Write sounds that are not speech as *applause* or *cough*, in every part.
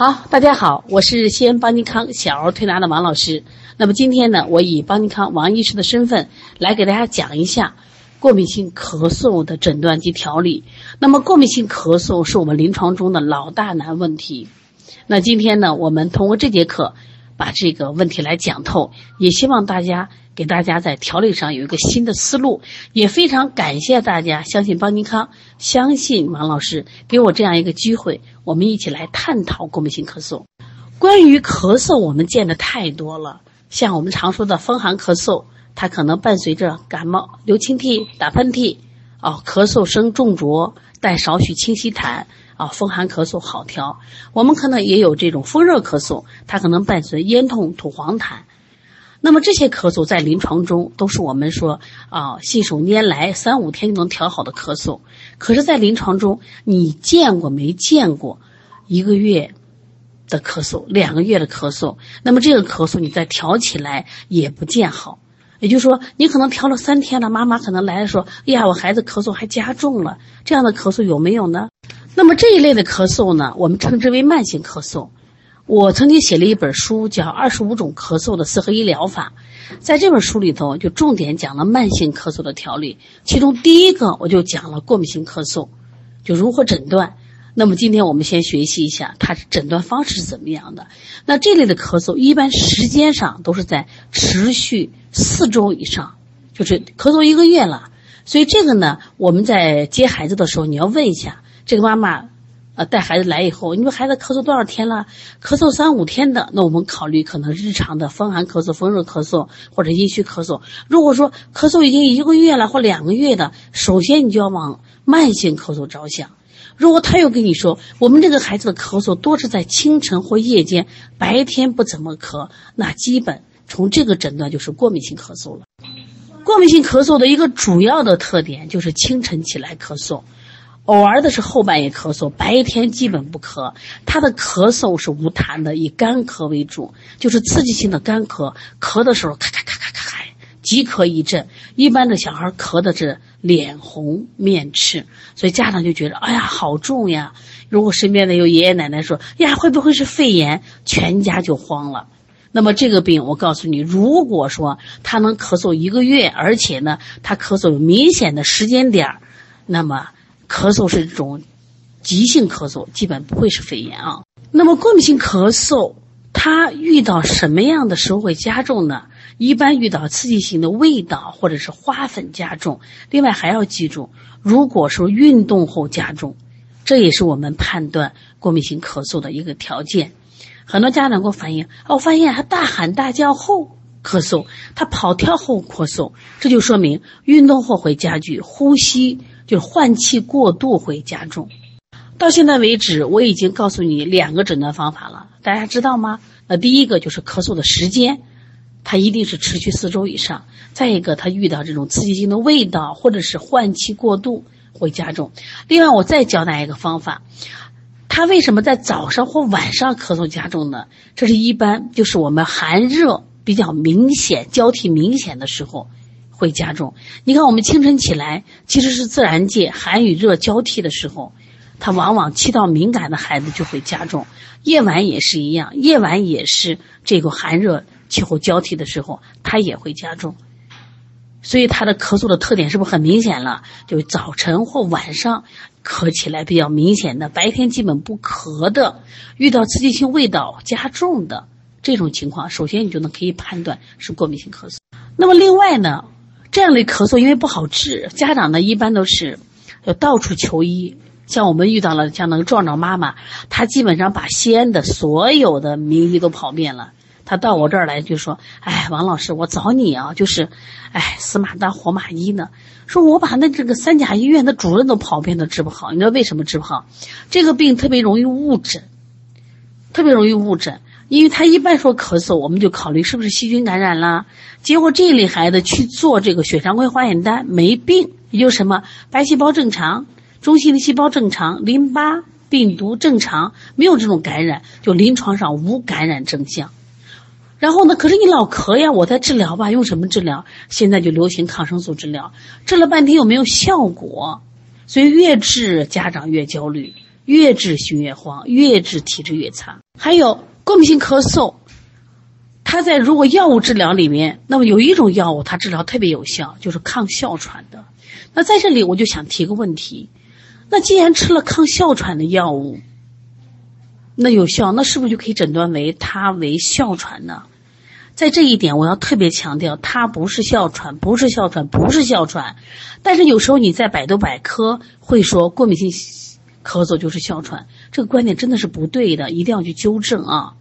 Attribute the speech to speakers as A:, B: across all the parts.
A: 好，大家好，我是西安邦尼康小儿推拿的王老师。那么今天呢，我以邦尼康王医师的身份来给大家讲一下过敏性咳嗽的诊断及调理。那么过敏性咳嗽是我们临床中的老大难问题。那今天呢，我们通过这节课把这个问题来讲透，也希望大家给大家在调理上有一个新的思路。也非常感谢大家相信邦尼康，相信王老师给我这样一个机会。我们一起来探讨过敏性咳嗽。关于咳嗽，我们见的太多了，像我们常说的风寒咳嗽，它可能伴随着感冒、流清涕、打喷嚏，哦，咳嗽声重浊，带少许清晰痰，啊，风寒咳嗽好调。我们可能也有这种风热咳嗽，它可能伴随咽痛、吐黄痰。那么这些咳嗽在临床中都是我们说啊信手拈来三五天就能调好的咳嗽，可是，在临床中你见过没见过一个月的咳嗽、两个月的咳嗽？那么这个咳嗽你再调起来也不见好，也就是说你可能调了三天了，妈妈可能来了说：“哎呀，我孩子咳嗽还加重了。”这样的咳嗽有没有呢？那么这一类的咳嗽呢，我们称之为慢性咳嗽。我曾经写了一本书，叫《二十五种咳嗽的四合一疗法》。在这本书里头，就重点讲了慢性咳嗽的调理。其中第一个，我就讲了过敏性咳嗽，就如何诊断。那么今天我们先学习一下它诊断方式是怎么样的。那这类的咳嗽，一般时间上都是在持续四周以上，就是咳嗽一个月了。所以这个呢，我们在接孩子的时候，你要问一下这个妈妈。呃，带孩子来以后，你说孩子咳嗽多少天了？咳嗽三五天的，那我们考虑可能日常的风寒咳嗽、风热咳嗽或者阴虚咳嗽。如果说咳嗽已经一个月了或两个月的，首先你就要往慢性咳嗽着想。如果他又跟你说，我们这个孩子的咳嗽多是在清晨或夜间，白天不怎么咳，那基本从这个诊断就是过敏性咳嗽了。过敏性咳嗽的一个主要的特点就是清晨起来咳嗽。偶尔的是后半夜咳嗽，白天基本不咳。他的咳嗽是无痰的，以干咳为主，就是刺激性的干咳。咳的时候咔咔咔咔咔咔，即咳一阵。一般的小孩咳的是脸红面赤，所以家长就觉得哎呀好重呀。如果身边的有爷爷奶奶说呀会不会是肺炎，全家就慌了。那么这个病我告诉你，如果说他能咳嗽一个月，而且呢他咳嗽有明显的时间点儿，那么。咳嗽是这种急性咳嗽，基本不会是肺炎啊。那么过敏性咳嗽，它遇到什么样的时候会加重呢？一般遇到刺激性的味道或者是花粉加重。另外还要记住，如果说运动后加重，这也是我们判断过敏性咳嗽的一个条件。很多家长给我反映，我发现他大喊大叫后咳嗽，他跑跳后咳嗽，这就说明运动后会加剧呼吸。就是换气过度会加重。到现在为止，我已经告诉你两个诊断方法了，大家知道吗？那第一个就是咳嗽的时间，它一定是持续四周以上；再一个，他遇到这种刺激性的味道或者是换气过度会加重。另外，我再教大家一个方法，他为什么在早上或晚上咳嗽加重呢？这是一般就是我们寒热比较明显、交替明显的时候。会加重。你看，我们清晨起来其实是自然界寒与热交替的时候，它往往气道敏感的孩子就会加重。夜晚也是一样，夜晚也是这个寒热气候交替的时候，它也会加重。所以它的咳嗽的特点是不是很明显了？就早晨或晚上咳起来比较明显的，白天基本不咳的，遇到刺激性味道加重的这种情况，首先你就能可以判断是过敏性咳嗽。那么另外呢？这样的咳嗽因为不好治，家长呢一般都是要到处求医。像我们遇到了像那个壮壮妈妈，她基本上把西安的所有的名医都跑遍了。他到我这儿来就说：“哎，王老师，我找你啊，就是，哎，死马当活马医呢。说我把那这个三甲医院的主任都跑遍都治不好。你知道为什么治不好？这个病特别容易误诊，特别容易误诊。”因为他一般说咳嗽，我们就考虑是不是细菌感染了。结果这一类孩子去做这个血常规化验单没病，也就是什么白细胞正常，中性的细胞正常，淋巴病毒正常，没有这种感染，就临床上无感染征象。然后呢，可是你老咳呀，我在治疗吧，用什么治疗？现在就流行抗生素治疗，治了半天又没有效果，所以越治家长越焦虑。越治心越慌，越治体质越差。还有过敏性咳嗽，它在如果药物治疗里面，那么有一种药物它治疗特别有效，就是抗哮喘的。那在这里我就想提个问题，那既然吃了抗哮喘的药物，那有效，那是不是就可以诊断为它为哮喘呢？在这一点，我要特别强调，它不是哮喘，不是哮喘，不是哮喘。但是有时候你在百度百科会说过敏性咳嗽就是哮喘，这个观点真的是不对的，一定要去纠正啊。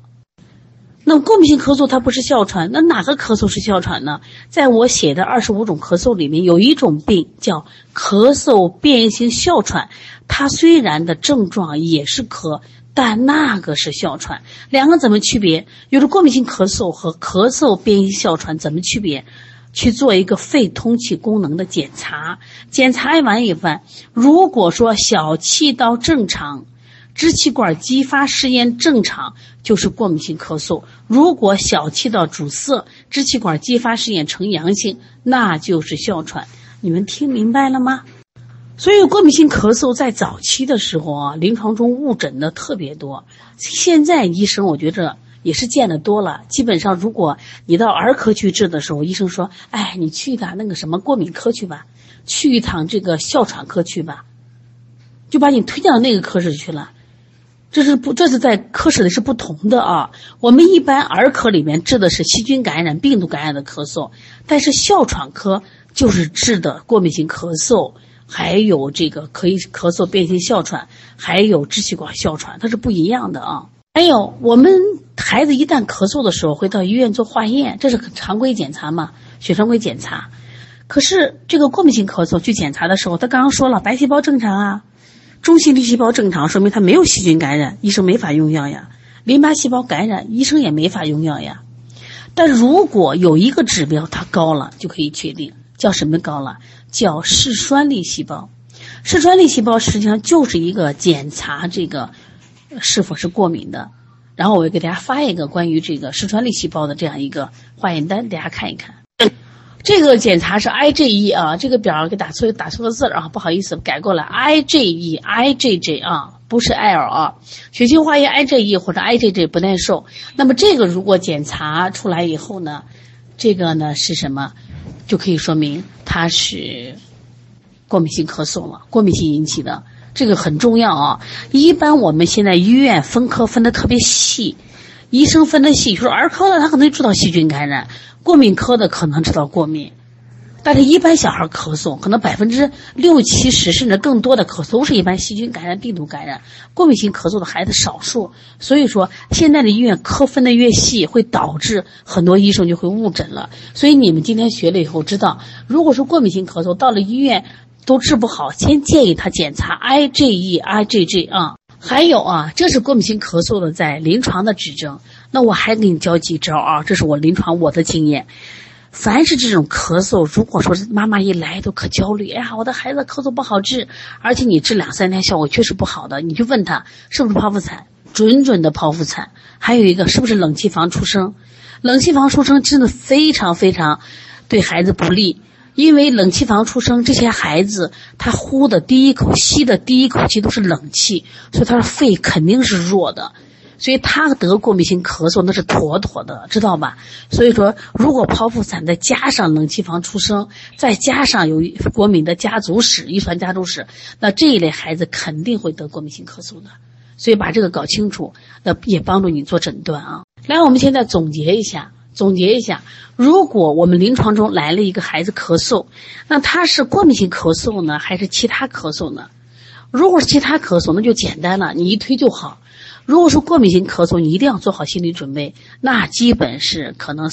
A: 那过敏性咳嗽它不是哮喘，那哪个咳嗽是哮喘呢？在我写的二十五种咳嗽里面，有一种病叫咳嗽变异性哮喘，它虽然的症状也是咳。但那个是哮喘，两个怎么区别？有着过敏性咳嗽和咳嗽变异哮喘怎么区别？去做一个肺通气功能的检查，检查完以后，如果说小气道正常，支气管激发试验正常，就是过敏性咳嗽；如果小气道阻塞，支气管激发试验呈阳性，那就是哮喘。你们听明白了吗？所以，过敏性咳嗽在早期的时候啊，临床中误诊的特别多。现在医生我觉着也是见得多了。基本上，如果你到儿科去治的时候，医生说：“哎，你去一趟那个什么过敏科去吧，去一趟这个哮喘科去吧。”就把你推荐到那个科室去了。这是不，这是在科室里是不同的啊。我们一般儿科里面治的是细菌感染、病毒感染的咳嗽，但是哮喘科就是治的过敏性咳嗽。还有这个可以咳嗽变性哮喘，还有支气管哮喘，它是不一样的啊。还有我们孩子一旦咳嗽的时候，会到医院做化验，这是常规检查嘛，血常规检查。可是这个过敏性咳嗽去检查的时候，他刚刚说了白细胞正常啊，中性粒细胞正常，说明他没有细菌感染，医生没法用药呀。淋巴细胞感染，医生也没法用药呀。但如果有一个指标它高了，就可以确定。叫什么高了？叫嗜酸粒细胞。嗜酸粒细胞实际上就是一个检查这个是否是过敏的。然后我给大家发一个关于这个嗜酸粒细胞的这样一个化验单，大家看一看。这个检查是 IgE 啊，这个表给打错打错个字啊，不好意思，改过来 IgE IgG 啊，不是 L 啊。血清化验 IgE 或者 IgG 不耐受。那么这个如果检查出来以后呢，这个呢是什么？就可以说明它是过敏性咳嗽了，过敏性引起的，这个很重要啊。一般我们现在医院分科分的特别细，医生分的细，就是儿科的他可能知道细菌感染，过敏科的可能知道过敏。但是，一般小孩咳嗽，可能百分之六七十甚至更多的咳嗽都是一般细菌感染、病毒感染。过敏性咳嗽的孩子少数，所以说现在的医院科分的越细，会导致很多医生就会误诊了。所以你们今天学了以后知道，如果说过敏性咳嗽到了医院都治不好，先建议他检查 IgE、IgG 啊。还有啊，这是过敏性咳嗽的在临床的指征。那我还给你教几招啊，这是我临床我的经验。凡是这种咳嗽，如果说妈妈一来都可焦虑，哎呀，我的孩子咳嗽不好治，而且你治两三天效果确实不好的，你就问他是不是剖腹产，准准的剖腹产。还有一个是不是冷气房出生，冷气房出生真的非常非常对孩子不利，因为冷气房出生这些孩子他呼的第一口吸的第一口气都是冷气，所以他的肺肯定是弱的。所以他得过敏性咳嗽那是妥妥的，知道吧？所以说，如果剖腹产再加上冷气房出生，再加上有过敏的家族史、遗传家族史，那这一类孩子肯定会得过敏性咳嗽的。所以把这个搞清楚，那也帮助你做诊断啊。来，我们现在总结一下，总结一下，如果我们临床中来了一个孩子咳嗽，那他是过敏性咳嗽呢，还是其他咳嗽呢？如果是其他咳嗽，那就简单了，你一推就好。如果说过敏性咳嗽，你一定要做好心理准备，那基本是可能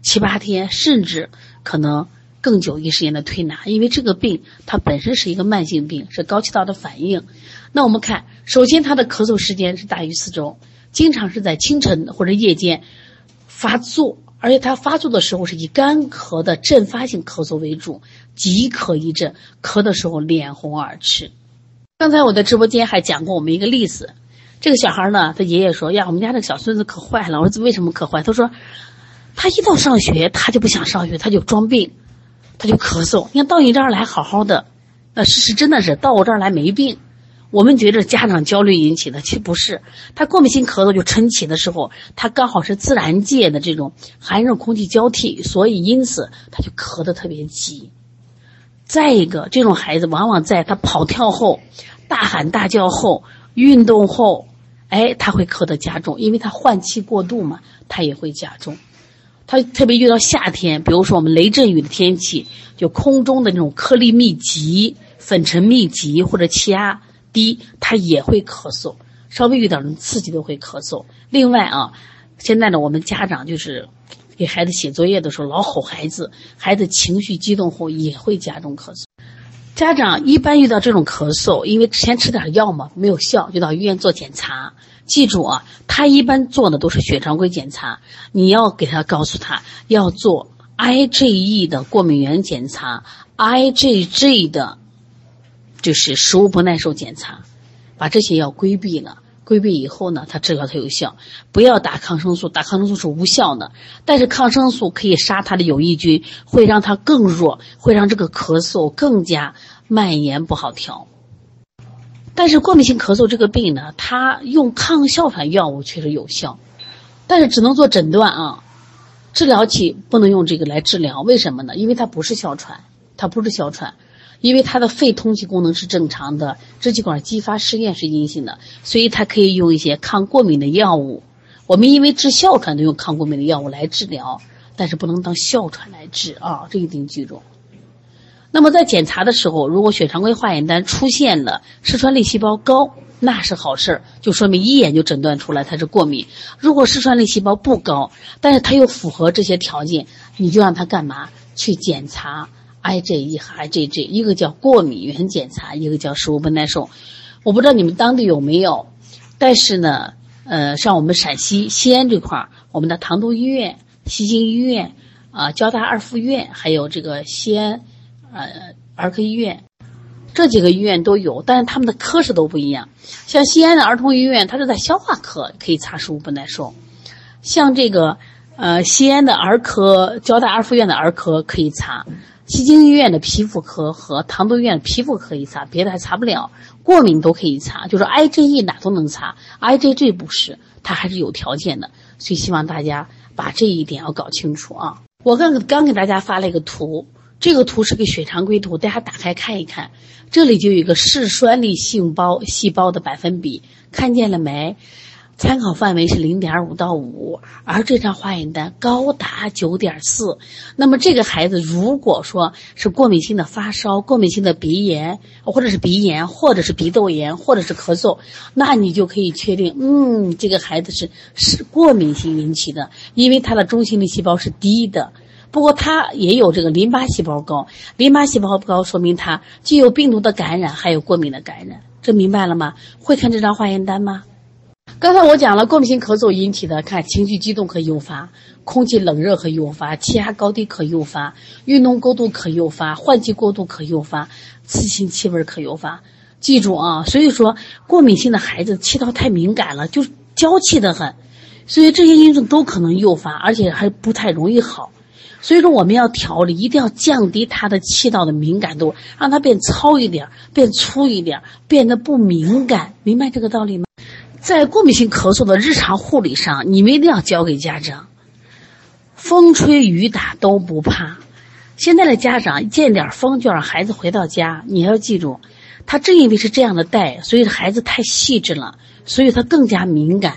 A: 七八天，甚至可能更久一时间的推拿，因为这个病它本身是一个慢性病，是高气道的反应。那我们看，首先它的咳嗽时间是大于四周，经常是在清晨或者夜间发作，而且它发作的时候是以干咳的阵发性咳嗽为主，即咳一阵，咳的时候脸红耳赤。刚才我在直播间还讲过我们一个例子。这个小孩呢，他爷爷说：“呀，我们家这个小孙子可坏了。”我说：“为什么可坏？”他说：“他一到上学，他就不想上学，他就装病，他就咳嗽。你看到你这儿来好好的，那是是真的是到我这儿来没病。我们觉得家长焦虑引起的，其实不是。他过敏性咳嗽就晨起的时候，他刚好是自然界的这种寒热空气交替，所以因此他就咳得特别急。再一个，这种孩子往往在他跑跳后、大喊大叫后、运动后，哎，他会咳得加重，因为他换气过度嘛，他也会加重。他特别遇到夏天，比如说我们雷阵雨的天气，就空中的那种颗粒密集、粉尘密集或者气压。低，他也会咳嗽，稍微有点刺激都会咳嗽。另外啊，现在呢，我们家长就是给孩子写作业的时候老吼孩子，孩子情绪激动后也会加重咳嗽。家长一般遇到这种咳嗽，因为之前吃点药嘛，没有效，就到医院做检查。记住啊，他一般做的都是血常规检查，你要给他告诉他要做 IgE 的过敏原检查，IgG 的。就是食物不耐受检查，把这些要规避了。规避以后呢，它治疗才有效。不要打抗生素，打抗生素是无效的。但是抗生素可以杀它的有益菌，会让它更弱，会让这个咳嗽更加蔓延不好调。但是过敏性咳嗽这个病呢，它用抗哮喘药物确实有效，但是只能做诊断啊，治疗期不能用这个来治疗。为什么呢？因为它不是哮喘，它不是哮喘。因为他的肺通气功能是正常的，支气管激发试验是阴性的，所以他可以用一些抗过敏的药物。我们因为治哮喘都用抗过敏的药物来治疗，但是不能当哮喘来治啊，这一定记住。那么在检查的时候，如果血常规化验单出现了嗜酸粒细胞高，那是好事儿，就说明一眼就诊断出来它是过敏。如果嗜酸粒细胞不高，但是它又符合这些条件，你就让他干嘛去检查？IgE 和 IgG，一个叫过敏原检查，一个叫食物不耐受。我不知道你们当地有没有，但是呢，呃，像我们陕西西安这块儿，我们的唐都医院、西京医院、啊交大二附院，还有这个西安呃儿科医院，这几个医院都有，但是他们的科室都不一样。像西安的儿童医院，它是在消化科，可以查食物不耐受；像这个呃西安的儿科、交大二附院的儿科可以查。西京医院的皮肤科和唐都医院的皮肤科一查，别的还查不了。过敏都可以查，就是 IgE 哪都能查，IgG 不是，它还是有条件的。所以希望大家把这一点要搞清楚啊！我刚刚给大家发了一个图，这个图是个血常规图，大家打开看一看，这里就有一个嗜酸粒细胞细胞的百分比，看见了没？参考范围是零点五到五，而这张化验单高达九点四。那么这个孩子如果说是过敏性的发烧、过敏性的鼻炎，或者是鼻炎，或者是鼻窦炎，或者是咳嗽，那你就可以确定，嗯，这个孩子是是过敏性引起的，因为他的中性粒细胞是低的。不过他也有这个淋巴细胞高，淋巴细胞高说明他既有病毒的感染，还有过敏的感染。这明白了吗？会看这张化验单吗？刚才我讲了，过敏性咳嗽引起的，看情绪激动可诱发，空气冷热可诱发，气压高低可诱发，运动过度可诱发，换气过度可诱发，刺激性气味可诱发。记住啊，所以说过敏性的孩子气道太敏感了，就娇气的很，所以这些因素都可能诱发，而且还不太容易好。所以说我们要调理，一定要降低他的气道的敏感度，让他变糙一点，变粗一点，变得不敏感。明白这个道理吗？在过敏性咳嗽的日常护理上，你们一定要教给家长，风吹雨打都不怕。现在的家长见点风就让孩子回到家，你要记住，他正因为是这样的带，所以孩子太细致了，所以他更加敏感。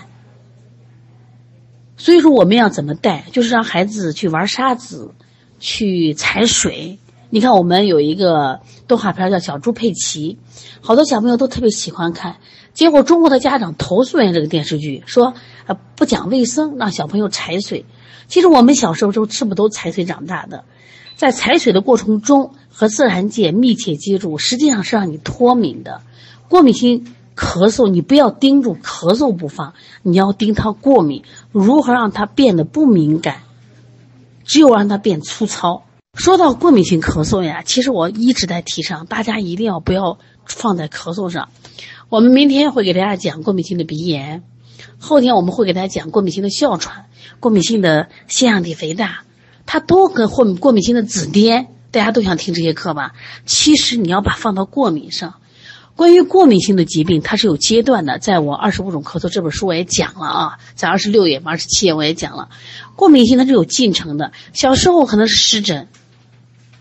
A: 所以说我们要怎么带，就是让孩子去玩沙子，去踩水。你看我们有一个动画片叫《小猪佩奇》，好多小朋友都特别喜欢看。结果中国的家长投诉人这个电视剧，说啊不讲卫生，让小朋友踩水。其实我们小时候都吃不都踩水长大的，在踩水的过程中和自然界密切接触，实际上是让你脱敏的。过敏性咳嗽，你不要盯住咳嗽不放，你要盯他过敏，如何让他变得不敏感？只有让他变粗糙。说到过敏性咳嗽呀，其实我一直在提倡，大家一定要不要放在咳嗽上。我们明天会给大家讲过敏性的鼻炎，后天我们会给大家讲过敏性的哮喘、过敏性的腺样体肥大，它都跟或过敏性的紫癜，大家都想听这些课吧？其实你要把放到过敏上，关于过敏性的疾病，它是有阶段的。在我《二十五种咳嗽》这本书我也讲了啊，在二十六页、二十七页我也讲了，过敏性它是有进程的。小时候可能是湿疹，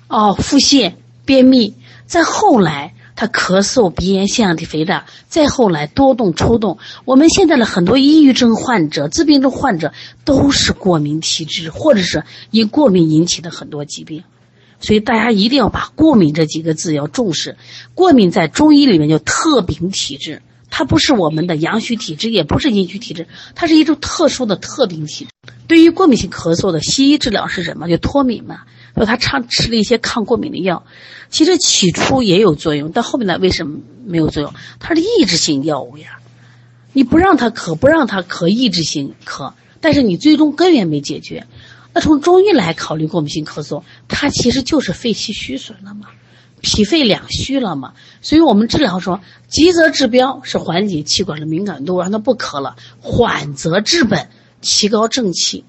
A: 哦，腹泻、便秘，再后来他咳嗽、鼻炎、腺样体肥大，再后来多动、抽动。我们现在的很多抑郁症患者、自闭症患者都是过敏体质，或者是因过敏引起的很多疾病。所以大家一定要把“过敏”这几个字要重视。过敏在中医里面叫特禀体质，它不是我们的阳虚体质，也不是阴虚体质，它是一种特殊的特禀体质。对于过敏性咳嗽的西医治疗是什么？就脱敏嘛。说他常吃了一些抗过敏的药，其实起初也有作用，但后面呢为什么没有作用？它是抑制性药物呀。你不让他咳，不让他咳，抑制性咳，但是你最终根源没解决。那从中医来考虑过敏性咳嗽，它其实就是肺气虚损了嘛，脾肺两虚了嘛。所以我们治疗说，急则治标是缓解气管的敏感度，让它不咳了；缓则治本，提高正气。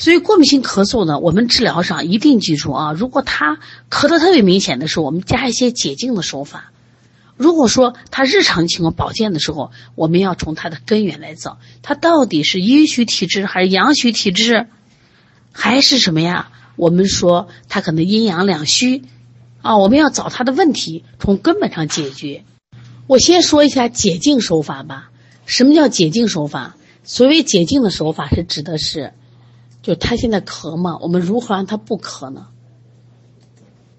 A: 所以过敏性咳嗽呢，我们治疗上一定记住啊，如果他咳得特别明显的时候，我们加一些解痉的手法。如果说他日常情况保健的时候，我们要从他的根源来找，他到底是阴虚体质还是阳虚体质，还是什么呀？我们说他可能阴阳两虚，啊，我们要找他的问题，从根本上解决。我先说一下解痉手法吧。什么叫解痉手法？所谓解痉的手法是指的是，就他现在咳嘛，我们如何让他不咳呢？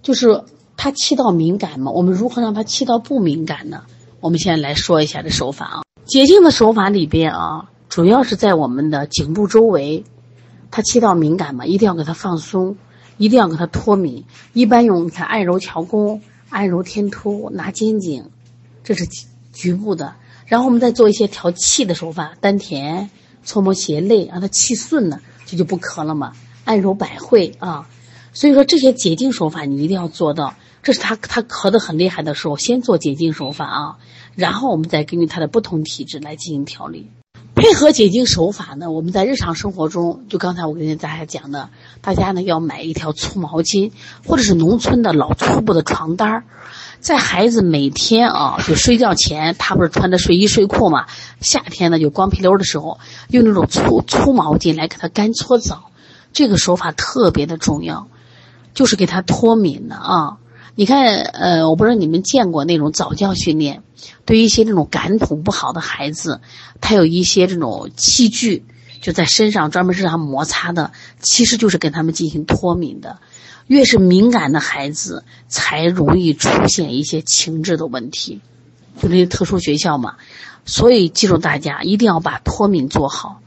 A: 就是。他气道敏感嘛？我们如何让他气道不敏感呢？我们现在来说一下这手法啊。解痉的手法里边啊，主要是在我们的颈部周围。他气道敏感嘛，一定要给他放松，一定要给他脱敏。一般用你看按揉桥弓、按揉天突、拿肩颈，这是局部的。然后我们再做一些调气的手法，丹田、搓摩胁肋，让他气顺了，这就不咳了嘛。按揉百会啊，所以说这些解痉手法你一定要做到。这是他他咳得很厉害的时候，先做解痉手法啊，然后我们再根据他的不同体质来进行调理。配合解痉手法呢，我们在日常生活中，就刚才我跟大家讲的，大家呢要买一条粗毛巾，或者是农村的老粗布的床单儿，在孩子每天啊 *laughs* 就睡觉前，他不是穿着睡衣睡裤嘛，夏天呢就光屁溜的时候，用那种粗粗毛巾来给他干搓澡，这个手法特别的重要，就是给他脱敏的啊。你看，呃，我不知道你们见过那种早教训练，对于一些这种感统不好的孩子，他有一些这种器具就在身上专门是让摩擦的，其实就是跟他们进行脱敏的。越是敏感的孩子，才容易出现一些情志的问题，就那些特殊学校嘛。所以记住大家一定要把脱敏做好，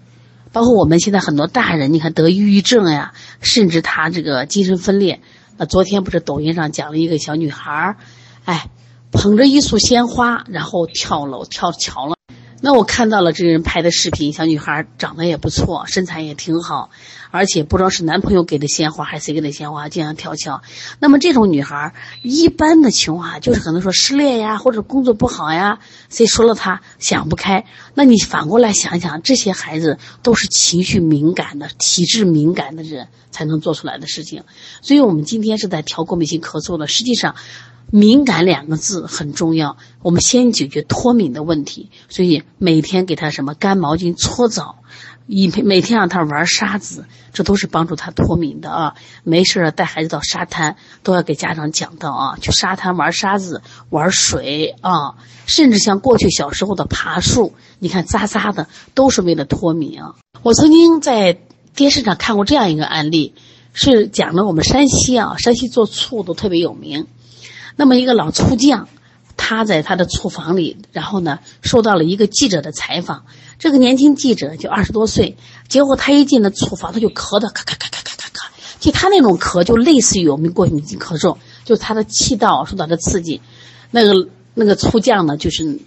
A: 包括我们现在很多大人，你看得抑郁症呀，甚至他这个精神分裂。那昨天不是抖音上讲了一个小女孩儿，哎，捧着一束鲜花，然后跳楼跳桥了。那我看到了这个人拍的视频，小女孩长得也不错，身材也挺好，而且不知道是男朋友给的鲜花还是谁给的鲜花，这样跳桥。那么这种女孩，一般的情况下就是可能说失恋呀，或者工作不好呀，谁说了她想不开。那你反过来想想，这些孩子都是情绪敏感的、体质敏感的人才能做出来的事情。所以我们今天是在调过敏性咳嗽的，实际上。敏感两个字很重要，我们先解决脱敏的问题。所以每天给他什么干毛巾搓澡，以每天让他玩沙子，这都是帮助他脱敏的啊。没事带孩子到沙滩，都要给家长讲到啊，去沙滩玩沙子、玩水啊，甚至像过去小时候的爬树，你看扎扎的，都是为了脱敏啊。我曾经在电视上看过这样一个案例，是讲的我们山西啊，山西做醋都特别有名。那么一个老醋匠，他在他的醋房里，然后呢，受到了一个记者的采访。这个年轻记者就二十多岁，结果他一进了醋房，他就咳的咔咔咔咔咔咔咔。就他那种咳，就类似于我们过敏性咳嗽，就他的气道受到的刺激。那个那个醋匠呢，就是，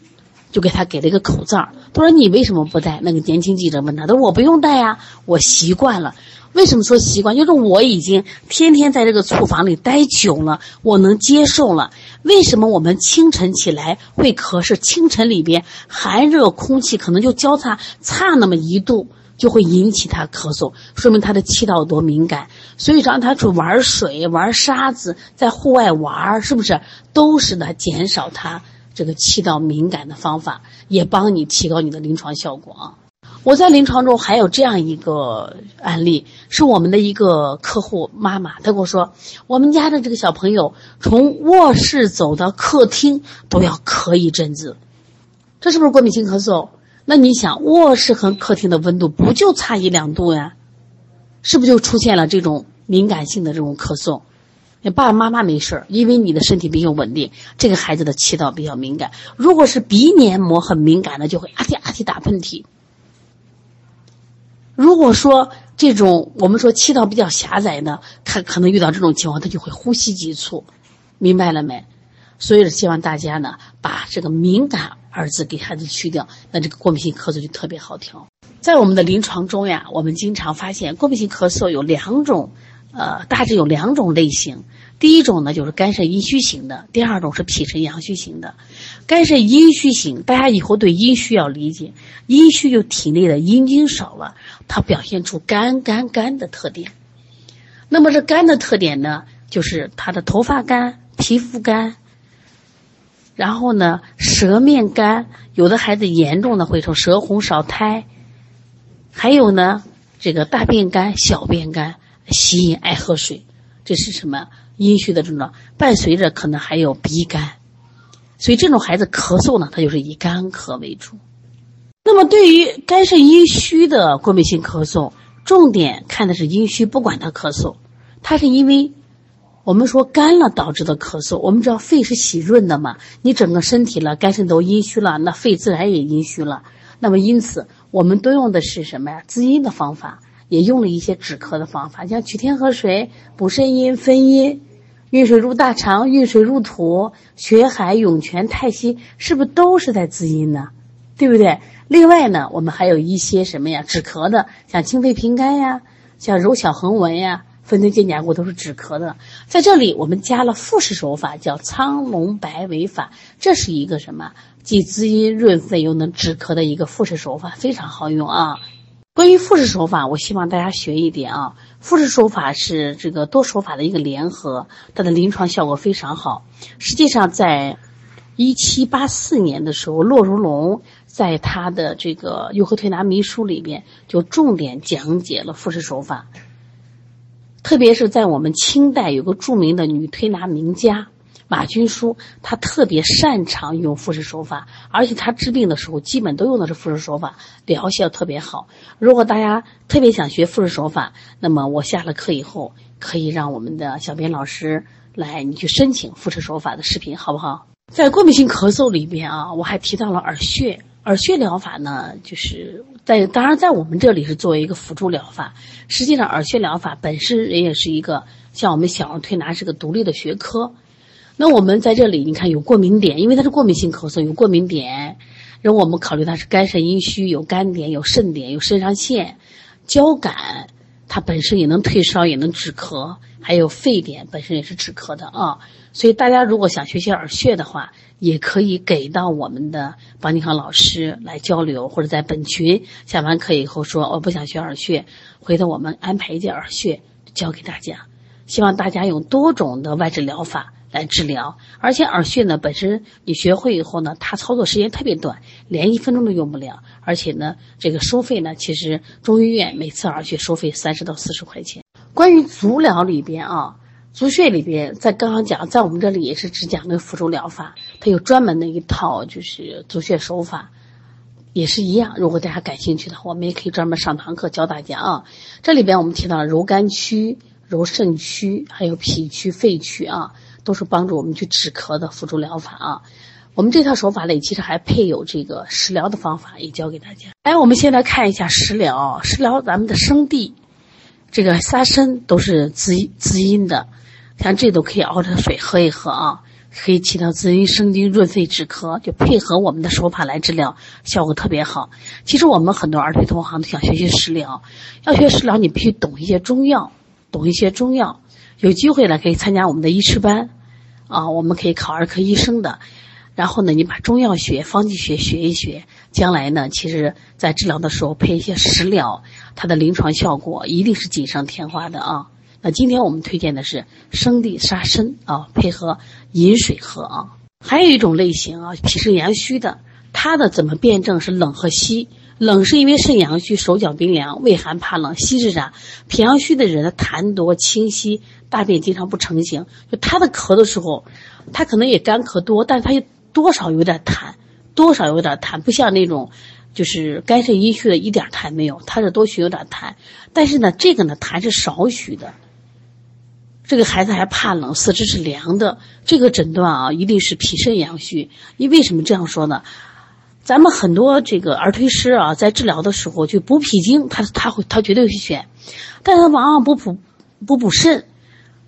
A: 就给他给了一个口罩。他说：“你为什么不戴？”那个年轻记者问他：“他说我不用戴呀，我习惯了。”为什么说习惯？就是我已经天天在这个厨房里待久了，我能接受了。为什么我们清晨起来会咳？是清晨里边寒热空气可能就交叉差那么一度，就会引起他咳嗽，说明他的气道多敏感。所以让他去玩水、玩沙子，在户外玩，是不是都是呢减少他这个气道敏感的方法，也帮你提高你的临床效果啊。我在临床中还有这样一个案例，是我们的一个客户妈妈，她跟我说，我们家的这个小朋友从卧室走到客厅都要咳一阵子，这是不是过敏性咳嗽？那你想，卧室和客厅的温度不就差一两度呀？是不是就出现了这种敏感性的这种咳嗽？你爸爸妈妈没事因为你的身体比较稳定，这个孩子的气道比较敏感。如果是鼻黏膜很敏感的，就会啊嚏啊嚏打喷嚏。如果说这种我们说气道比较狭窄的，他可能遇到这种情况，他就会呼吸急促，明白了没？所以希望大家呢，把这个“敏感”二字给孩子去掉，那这个过敏性咳嗽就特别好调。在我们的临床中呀，我们经常发现过敏性咳嗽有两种，呃，大致有两种类型。第一种呢，就是肝肾阴虚型的；第二种是脾肾阳虚型的。肝肾阴虚型，大家以后对阴虚要理解，阴虚就体内的阴精少了，它表现出干干干的特点。那么这干的特点呢，就是他的头发干、皮肤干，然后呢，舌面干，有的孩子严重的会从舌红少苔，还有呢，这个大便干、小便干、吸引爱喝水，这是什么？阴虚的症状伴随着可能还有鼻干，所以这种孩子咳嗽呢，他就是以干咳为主。那么对于肝肾阴虚的过敏性咳嗽，重点看的是阴虚，不管他咳嗽，他是因为我们说干了导致的咳嗽。我们知道肺是喜润的嘛，你整个身体了肝肾都阴虚了，那肺自然也阴虚了。那么因此，我们都用的是什么呀？滋阴的方法，也用了一些止咳的方法，像取天河水、补肾阴、分阴。运水入大肠，运水入土，血海涌泉，太溪，是不是都是在滋阴呢？对不对？另外呢，我们还有一些什么呀？止咳的，像清肺平肝呀，像揉小横纹呀，分推肩胛骨都是止咳的。在这里，我们加了复式手法，叫苍龙白尾法，这是一个什么？既滋阴润肺又能止咳的一个复式手法，非常好用啊。关于复式手法，我希望大家学一点啊。复式手法是这个多手法的一个联合，它的临床效果非常好。实际上，在一七八四年的时候，骆如龙在他的这个《幼和推拿秘书》里边就重点讲解了复式手法。特别是在我们清代有个著名的女推拿名家。马军书他特别擅长用复式手法，而且他治病的时候基本都用的是复式手法，疗效特别好。如果大家特别想学复式手法，那么我下了课以后可以让我们的小编老师来，你去申请复式手法的视频，好不好？在过敏性咳嗽里边啊，我还提到了耳穴，耳穴疗法呢，就是在当然在我们这里是作为一个辅助疗法，实际上耳穴疗法本身人也是一个像我们小儿推拿是个独立的学科。那我们在这里，你看有过敏点，因为它是过敏性咳嗽，有过敏点。然后我们考虑它是肝肾阴虚，有肝点，有肾点，有肾上腺、交感，它本身也能退烧，也能止咳。还有肺点本身也是止咳的啊。所以大家如果想学习耳穴的话，也可以给到我们的邦尼康老师来交流，或者在本群下完课以后说我不想学耳穴，回头我们安排一节耳穴教给大家。希望大家用多种的外治疗法。来治疗，而且耳穴呢，本身你学会以后呢，它操作时间特别短，连一分钟都用不了。而且呢，这个收费呢，其实中医院每次耳穴收费三十到四十块钱。关于足疗里边啊，足穴里边，在刚刚讲，在我们这里也是只讲的辅助疗法，它有专门的一套就是足穴手法，也是一样。如果大家感兴趣的话，我们也可以专门上堂课教大家啊。这里边我们提到了揉肝区、揉肾区，还有脾区、肺区啊。都是帮助我们去止咳的辅助疗法啊！我们这套手法里其实还配有这个食疗的方法，也教给大家。哎，我们先来看一下食疗。食疗咱们的生地，这个沙参都是滋滋阴的，像这都可以熬成水喝一喝啊，可以起到滋阴生津、润肺止咳，就配合我们的手法来治疗，效果特别好。其实我们很多儿推同行都想学习食疗，要学食疗你必须懂一些中药，懂一些中药。有机会呢，可以参加我们的医师班。啊，我们可以考儿科医生的，然后呢，你把中药学、方剂学学一学，将来呢，其实在治疗的时候配一些食疗，它的临床效果一定是锦上添花的啊。那今天我们推荐的是生地沙参啊，配合饮水喝啊。还有一种类型啊，脾肾阳虚的，它的怎么辩证是冷和稀。冷是因为肾阳虚，手脚冰凉，畏寒怕冷；稀是啥？脾阳虚的人痰多清晰，大便经常不成形。就他的咳的时候，他可能也干咳多，但是他多少有点痰，多少有点痰，不像那种就是肝肾阴虚的一点痰没有，他是多许有点痰。但是呢，这个呢痰是少许的。这个孩子还怕冷，四肢是凉的，这个诊断啊，一定是脾肾阳虚。因为什么这样说呢？咱们很多这个儿推师啊，在治疗的时候就补脾经，他他会他绝对会选，但他往往不补不补肾，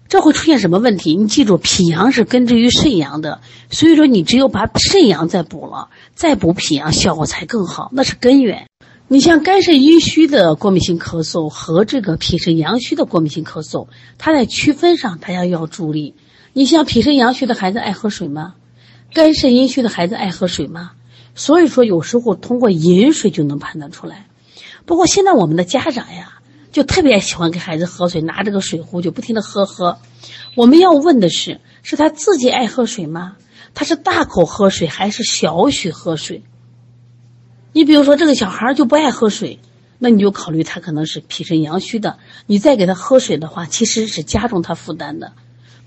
A: 这会出现什么问题？你记住，脾阳是根植于肾阳的，所以说你只有把肾阳再补了，再补脾阳，效果才更好，那是根源。你像肝肾阴虚的过敏性咳嗽和这个脾肾阳虚的过敏性咳嗽，它在区分上大家要注意。你像脾肾阳虚的孩子爱喝水吗？肝肾阴虚的孩子爱喝水吗？所以说，有时候通过饮水就能判断出来。不过现在我们的家长呀，就特别喜欢给孩子喝水，拿这个水壶就不停的喝喝。我们要问的是，是他自己爱喝水吗？他是大口喝水还是小许喝水？你比如说，这个小孩就不爱喝水，那你就考虑他可能是脾肾阳虚的。你再给他喝水的话，其实是加重他负担的，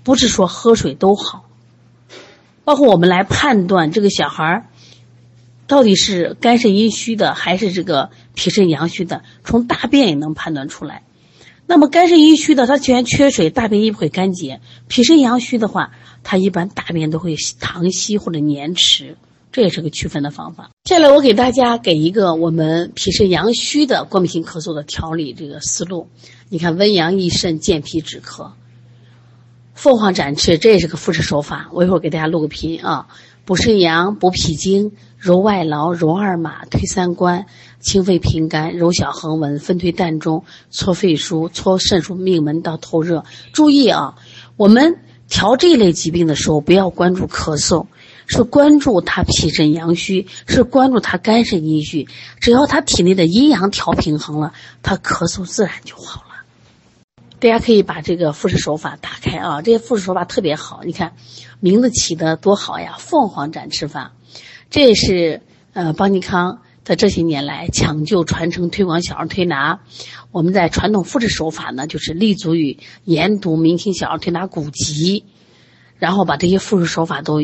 A: 不是说喝水都好。包括我们来判断这个小孩到底是肝肾阴虚的还是这个脾肾阳虚的，从大便也能判断出来。那么肝肾阴虚的，它既然缺水，大便一会干结；脾肾阳虚的话，它一般大便都会溏稀或者黏迟。这也是个区分的方法。接下来我给大家给一个我们脾肾阳虚的过敏性咳嗽的调理这个思路。你看温阳益肾健脾止咳，凤凰展翅，这也是个复式手法。我一会儿给大家录个屏啊，补肾阳、补脾经、揉外劳、揉二马、推三关、清肺平肝、揉小横纹、分推膻中、搓肺腧、搓肾腧、命门到透热。注意啊，我们调这类疾病的时候，不要关注咳嗽。是关注他脾肾阳虚，是关注他肝肾阴虚。只要他体内的阴阳调平衡了，他咳嗽自然就好了。大家可以把这个复式手法打开啊，这些复式手法特别好。你看，名字起的多好呀！凤凰展翅法，这也是呃邦尼康在这些年来抢救、传承、推广小儿推拿。我们在传统复式手法呢，就是立足于研读明清小儿推拿古籍，然后把这些复式手法都。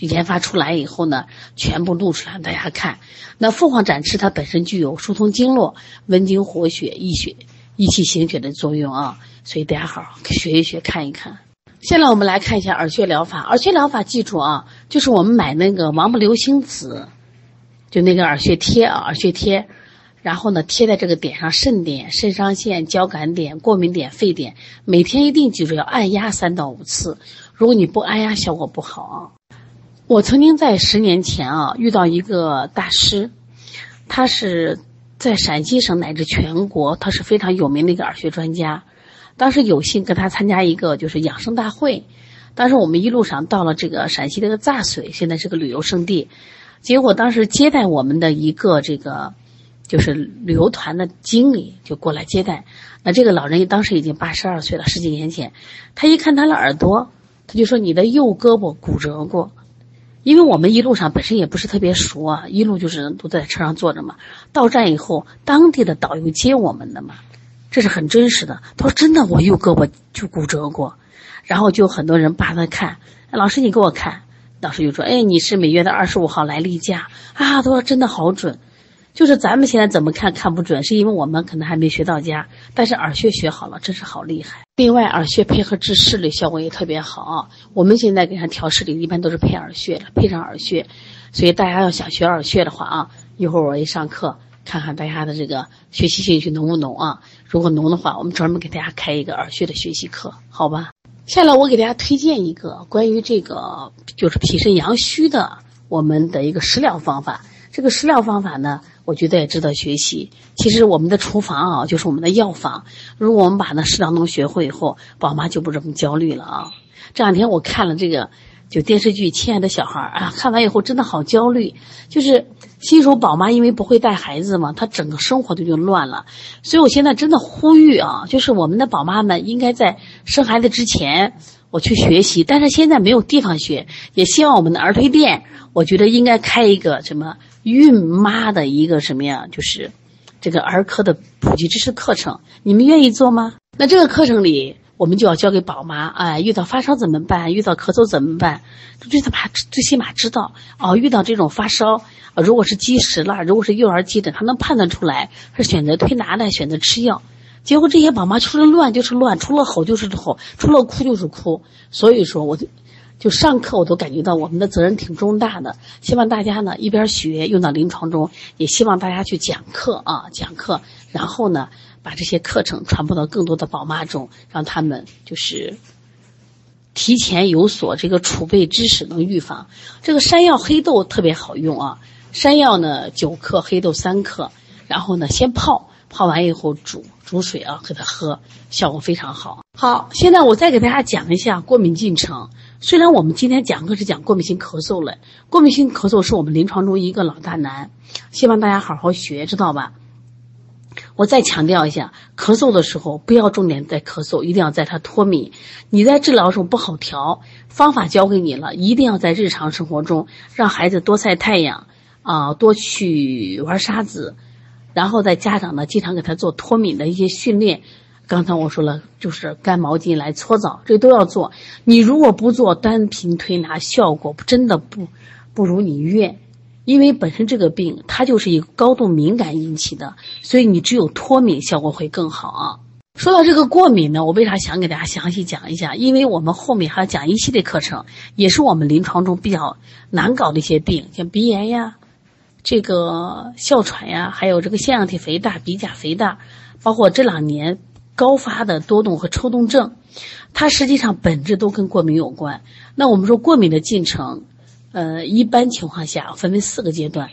A: 研发出来以后呢，全部录出来大家看。那凤凰展翅它本身具有疏通经络、温经活血、益血、益气行血的作用啊，所以大家好好学一学，看一看。现在我们来看一下耳穴疗法。耳穴疗法记住啊，就是我们买那个王不留行子，就那个耳穴贴啊，耳穴贴，然后呢贴在这个点上，肾点、肾上腺、交感点、过敏点、肺点，每天一定记住要按压三到五次。如果你不按压，效果不好啊。我曾经在十年前啊遇到一个大师，他是在陕西省乃至全国，他是非常有名的一个耳穴专家。当时有幸跟他参加一个就是养生大会，当时我们一路上到了这个陕西这个杂水，现在是个旅游胜地。结果当时接待我们的一个这个就是旅游团的经理就过来接待。那这个老人当时已经八十二岁了，十几年前，他一看他的耳朵，他就说：“你的右胳膊骨折过。”因为我们一路上本身也不是特别熟啊，一路就是都在车上坐着嘛。到站以后，当地的导游接我们的嘛，这是很真实的。他说：“真的，我右胳膊就骨折过。”然后就很多人扒他看，老师你给我看，老师就说：“哎，你是每月的二十五号来例假啊。”他说：“真的好准。”就是咱们现在怎么看看不准，是因为我们可能还没学到家，但是耳穴学好了，真是好厉害。另外，耳穴配合治视力效果也特别好。我们现在给他调视力，一般都是配耳穴的，配上耳穴。所以大家要想学耳穴的话啊，一会儿我一上课，看看大家的这个学习兴趣浓不浓啊？如果浓的话，我们专门给大家开一个耳穴的学习课，好吧？下来我给大家推荐一个关于这个就是脾肾阳虚的我们的一个食疗方法。这个食疗方法呢？我觉得也值得学习。其实我们的厨房啊，就是我们的药房。如果我们把那食疗能学会以后，宝妈就不这么焦虑了啊。这两天我看了这个，就电视剧《亲爱的小孩》啊，看完以后真的好焦虑，就是新手宝妈因为不会带孩子嘛，她整个生活都就乱了。所以我现在真的呼吁啊，就是我们的宝妈们应该在生孩子之前我去学习，但是现在没有地方学，也希望我们的儿推店，我觉得应该开一个什么孕妈的一个什么呀，就是这个儿科的普及知识课程，你们愿意做吗？那这个课程里。我们就要教给宝妈，哎，遇到发烧怎么办？遇到咳嗽怎么办？最起码最起码知道哦，遇到这种发烧，如果是积食了，如果是幼儿急诊，他能判断出来是选择推拿的，选择吃药。结果这些宝妈除了乱就是乱，除了吼就是吼，除了哭就是哭。所以说，我就就上课我都感觉到我们的责任挺重大的。希望大家呢一边学用到临床中，也希望大家去讲课啊，讲课，然后呢。把这些课程传播到更多的宝妈中，让他们就是提前有所这个储备知识，能预防。这个山药黑豆特别好用啊，山药呢九克，黑豆三克，然后呢先泡，泡完以后煮煮水啊给它喝，效果非常好。好，现在我再给大家讲一下过敏进程。虽然我们今天讲课是讲过敏性咳嗽了，过敏性咳嗽是我们临床中一个老大难，希望大家好好学，知道吧？我再强调一下，咳嗽的时候不要重点在咳嗽，一定要在它脱敏。你在治疗的时候不好调，方法教给你了，一定要在日常生活中让孩子多晒太阳，啊，多去玩沙子，然后在家长呢经常给他做脱敏的一些训练。刚才我说了，就是干毛巾来搓澡，这都要做。你如果不做，单凭推拿效果真的不不如你愿。因为本身这个病它就是一个高度敏感引起的，所以你只有脱敏效果会更好啊。说到这个过敏呢，我为啥想给大家详细讲一下？因为我们后面还要讲一系列课程，也是我们临床中比较难搞的一些病，像鼻炎呀、这个哮喘呀，还有这个腺样体肥大、鼻甲肥大，包括这两年高发的多动和抽动症，它实际上本质都跟过敏有关。那我们说过敏的进程。呃，一般情况下分为四个阶段。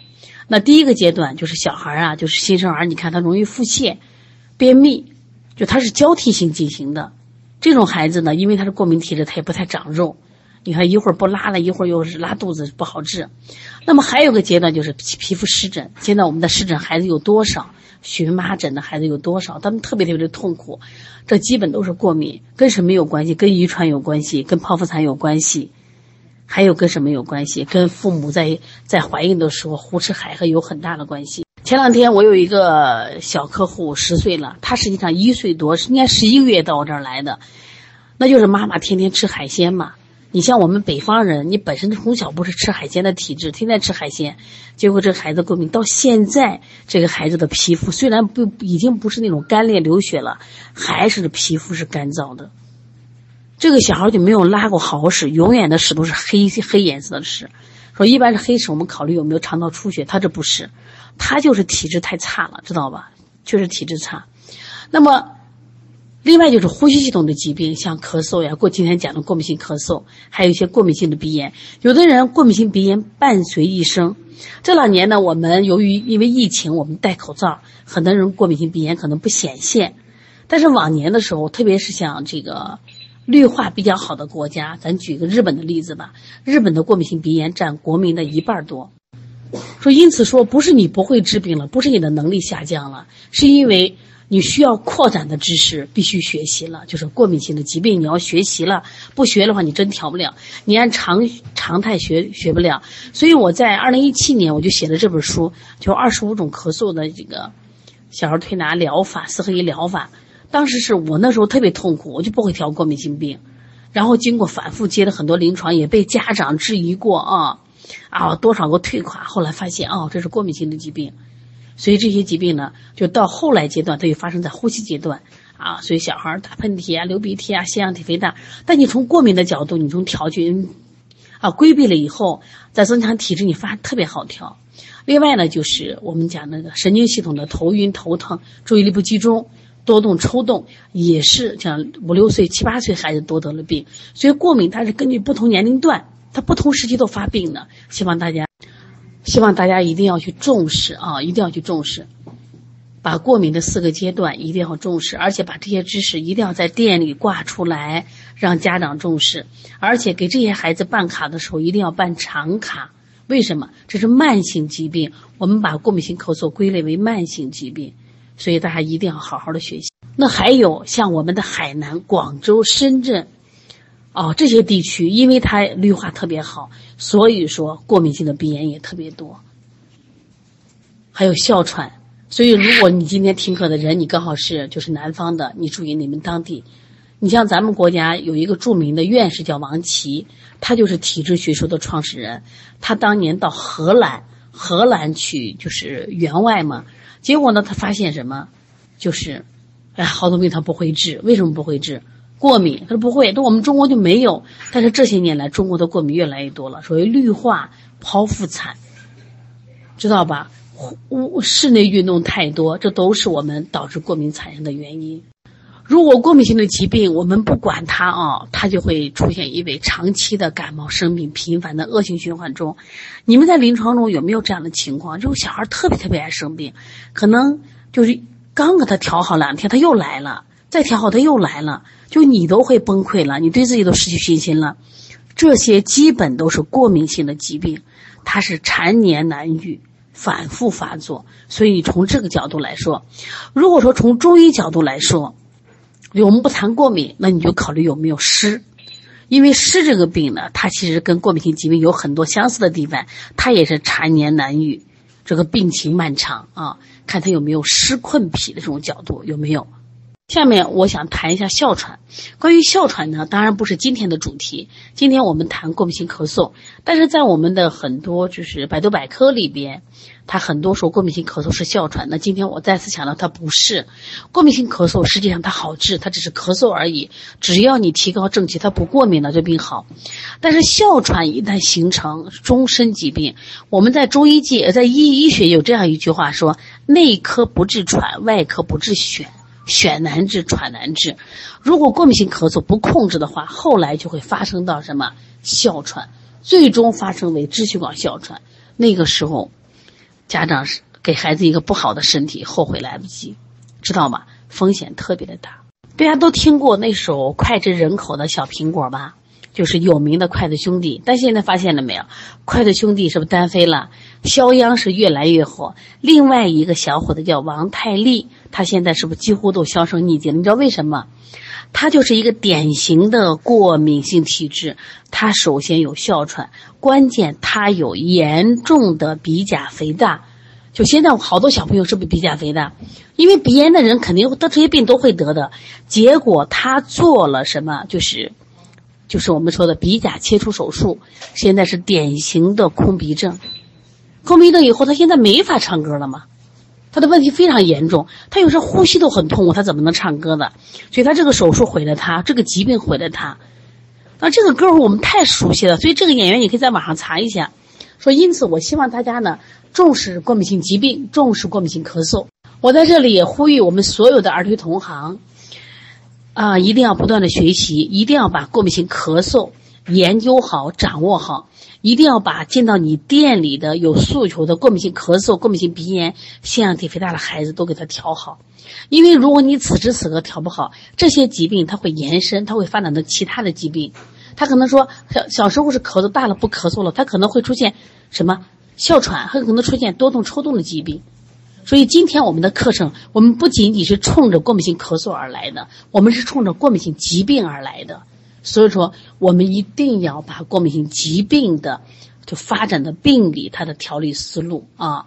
A: 那第一个阶段就是小孩啊，就是新生儿，你看他容易腹泻、便秘，就他是交替性进行的。这种孩子呢，因为他是过敏体质，他也不太长肉。你看一会儿不拉了，一会儿又是拉肚子，不好治。那么还有个阶段就是皮肤湿疹。现在我们的湿疹孩子有多少？荨麻疹的孩子有多少？他们特别特别的痛苦。这基本都是过敏，跟什么有关系？跟遗传有关系，跟剖腹产有关系。还有跟什么有关系？跟父母在在怀孕的时候胡吃海喝有很大的关系。前两天我有一个小客户十岁了，他实际上一岁多，应该十一个月到我这儿来的，那就是妈妈天天吃海鲜嘛。你像我们北方人，你本身从小不是吃海鲜的体质，天天吃海鲜，结果这孩子过敏，到现在这个孩子的皮肤虽然不已经不是那种干裂流血了，还是皮肤是干燥的。这个小孩就没有拉过好屎，永远的屎都是黑黑颜色的屎。说一般是黑屎，我们考虑有没有肠道出血，他这不是，他就是体质太差了，知道吧？确实体质差。那么，另外就是呼吸系统的疾病，像咳嗽呀，过今天讲的过敏性咳嗽，还有一些过敏性的鼻炎。有的人过敏性鼻炎伴随一生。这两年呢，我们由于因为疫情，我们戴口罩，很多人过敏性鼻炎可能不显现。但是往年的时候，特别是像这个。绿化比较好的国家，咱举个日本的例子吧。日本的过敏性鼻炎占国民的一半多。说因此说，不是你不会治病了，不是你的能力下降了，是因为你需要扩展的知识必须学习了。就是过敏性的疾病你要学习了，不学的话你真调不了。你按常常态学学不了。所以我在二零一七年我就写了这本书，就二十五种咳嗽的这个小儿推拿疗法，四合一疗法。当时是我那时候特别痛苦，我就不会调过敏性病，然后经过反复接了很多临床，也被家长质疑过啊，啊多少个退款，后来发现哦这是过敏性的疾病，所以这些疾病呢就到后来阶段它就发生在呼吸阶段啊，所以小孩打喷嚏啊、流鼻涕啊、腺样体肥大，但你从过敏的角度，你从调菌啊规避了以后，再增强体质，你发特别好调。另外呢就是我们讲那个神经系统的头晕头疼、注意力不集中。多动、抽动也是像五六岁、七八岁孩子都得了病，所以过敏它是根据不同年龄段，它不同时期都发病的。希望大家，希望大家一定要去重视啊，一定要去重视。把过敏的四个阶段一定要重视，而且把这些知识一定要在店里挂出来，让家长重视。而且给这些孩子办卡的时候，一定要办长卡。为什么？这是慢性疾病，我们把过敏性咳嗽归类为慢性疾病，所以大家一定要好好的学习。那还有像我们的海南、广州、深圳，哦这些地区，因为它绿化特别好，所以说过敏性的鼻炎也特别多，还有哮喘。所以，如果你今天听课的人，你刚好是就是南方的，你注意你们当地。你像咱们国家有一个著名的院士叫王琦，他就是体质学说的创始人。他当年到荷兰，荷兰去就是员外嘛，结果呢，他发现什么？就是，哎，好多病他不会治，为什么不会治？过敏，他说不会，那我们中国就没有。但是这些年来，中国的过敏越来越多了，所谓绿化剖腹产，知道吧？屋室内运动太多，这都是我们导致过敏产生的原因。如果过敏性的疾病我们不管它啊，它就会出现一位长期的感冒生病、频繁的恶性循环中。你们在临床中有没有这样的情况？就小孩特别特别爱生病，可能就是刚给他调好两天，他又来了；再调好他又来了，就你都会崩溃了，你对自己都失去信心了。这些基本都是过敏性的疾病，它是缠年难愈。反复发作，所以从这个角度来说，如果说从中医角度来说，我们不谈过敏，那你就考虑有没有湿，因为湿这个病呢，它其实跟过敏性疾病有很多相似的地方，它也是缠年难愈，这个病情漫长啊，看它有没有湿困脾的这种角度有没有。下面我想谈一下哮喘。关于哮喘呢，当然不是今天的主题。今天我们谈过敏性咳嗽，但是在我们的很多就是百度百科里边，它很多说过敏性咳嗽是哮喘。那今天我再次强调，它不是过敏性咳嗽，实际上它好治，它只是咳嗽而已。只要你提高正气，它不过敏了，这病好。但是哮喘一旦形成终身疾病，我们在中医界，在医医学有这样一句话说：内科不治喘，外科不治癣。选难治，喘难治。如果过敏性咳嗽不控制的话，后来就会发生到什么哮喘，最终发生为支气管哮喘。那个时候，家长是给孩子一个不好的身体，后悔来不及，知道吗？风险特别的大。大家都听过那首脍炙人口的小苹果吧？就是有名的筷子兄弟。但现在发现了没有？筷子兄弟是不是单飞了？肖央是越来越火，另外一个小伙子叫王太利。他现在是不是几乎都销声匿迹了？你知道为什么？他就是一个典型的过敏性体质。他首先有哮喘，关键他有严重的鼻甲肥大。就现在好多小朋友是不是鼻甲肥大？因为鼻炎的人肯定得这些病都会得的。结果他做了什么？就是，就是我们说的鼻甲切除手术。现在是典型的空鼻症。空鼻症以后，他现在没法唱歌了吗？他的问题非常严重，他有时候呼吸都很痛苦，他怎么能唱歌的？所以他这个手术毁了他，这个疾病毁了他。那这个歌我们太熟悉了，所以这个演员你可以在网上查一下。说因此，我希望大家呢重视过敏性疾病，重视过敏性咳嗽。我在这里也呼吁我们所有的儿推同行，啊，一定要不断的学习，一定要把过敏性咳嗽研究好、掌握好。一定要把进到你店里的有诉求的过敏性咳嗽、过敏性鼻炎、腺样体肥大的孩子都给他调好，因为如果你此时此刻调不好，这些疾病它会延伸，它会发展到其他的疾病。他可能说小小时候是咳嗽，大了不咳嗽了，他可能会出现什么哮喘，很可能出现多动抽动的疾病。所以今天我们的课程，我们不仅仅是冲着过敏性咳嗽而来的，我们是冲着过敏性疾病而来的。所以说，我们一定要把过敏性疾病的就发展的病理，它的调理思路啊，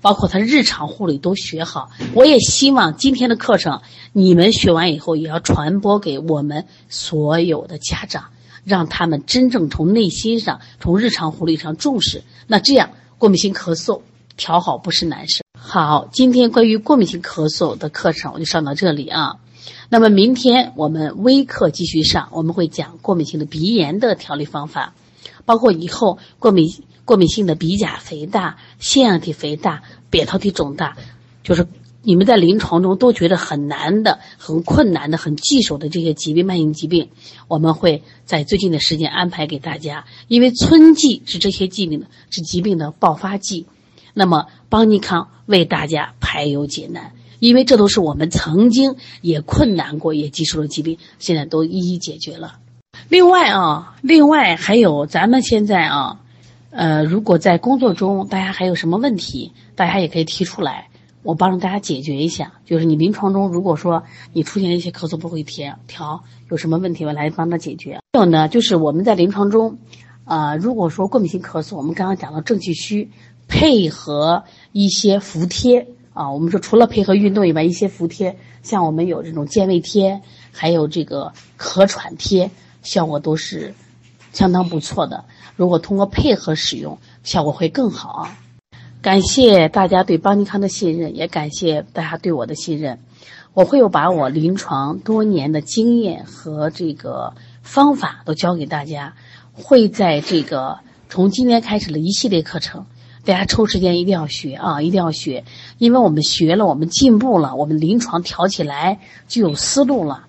A: 包括它日常护理都学好。我也希望今天的课程你们学完以后，也要传播给我们所有的家长，让他们真正从内心上、从日常护理上重视。那这样，过敏性咳嗽调好不是难事。好，今天关于过敏性咳嗽的课程我就上到这里啊。那么明天我们微课继续上，我们会讲过敏性的鼻炎的调理方法，包括以后过敏过敏性的鼻甲肥大、腺样体肥大、扁桃体肿大，就是你们在临床中都觉得很难的、很困难的、很棘手的这些疾病、慢性疾病，*laughs* 我们会在最近的时间安排给大家。因为春季是这些疾病的是疾病的爆发季，那么邦尼康为大家排忧解难。因为这都是我们曾经也困难过、也接触的疾病，现在都一一解决了。另外啊，另外还有咱们现在啊，呃，如果在工作中大家还有什么问题，大家也可以提出来，我帮助大家解决一下。就是你临床中如果说你出现一些咳嗽不会调调，有什么问题，我来帮他解决。还有呢，就是我们在临床中，啊，如果说过敏性咳嗽，我们刚刚讲到正气虚，配合一些服贴啊，我们说除了配合运动以外，一些服贴，像我们有这种健胃贴，还有这个咳喘贴。效果都是相当不错的。如果通过配合使用，效果会更好。感谢大家对邦尼康的信任，也感谢大家对我的信任。我会有把我临床多年的经验和这个方法都教给大家，会在这个从今天开始的一系列课程，大家抽时间一定要学啊，一定要学，因为我们学了，我们进步了，我们临床调起来就有思路了。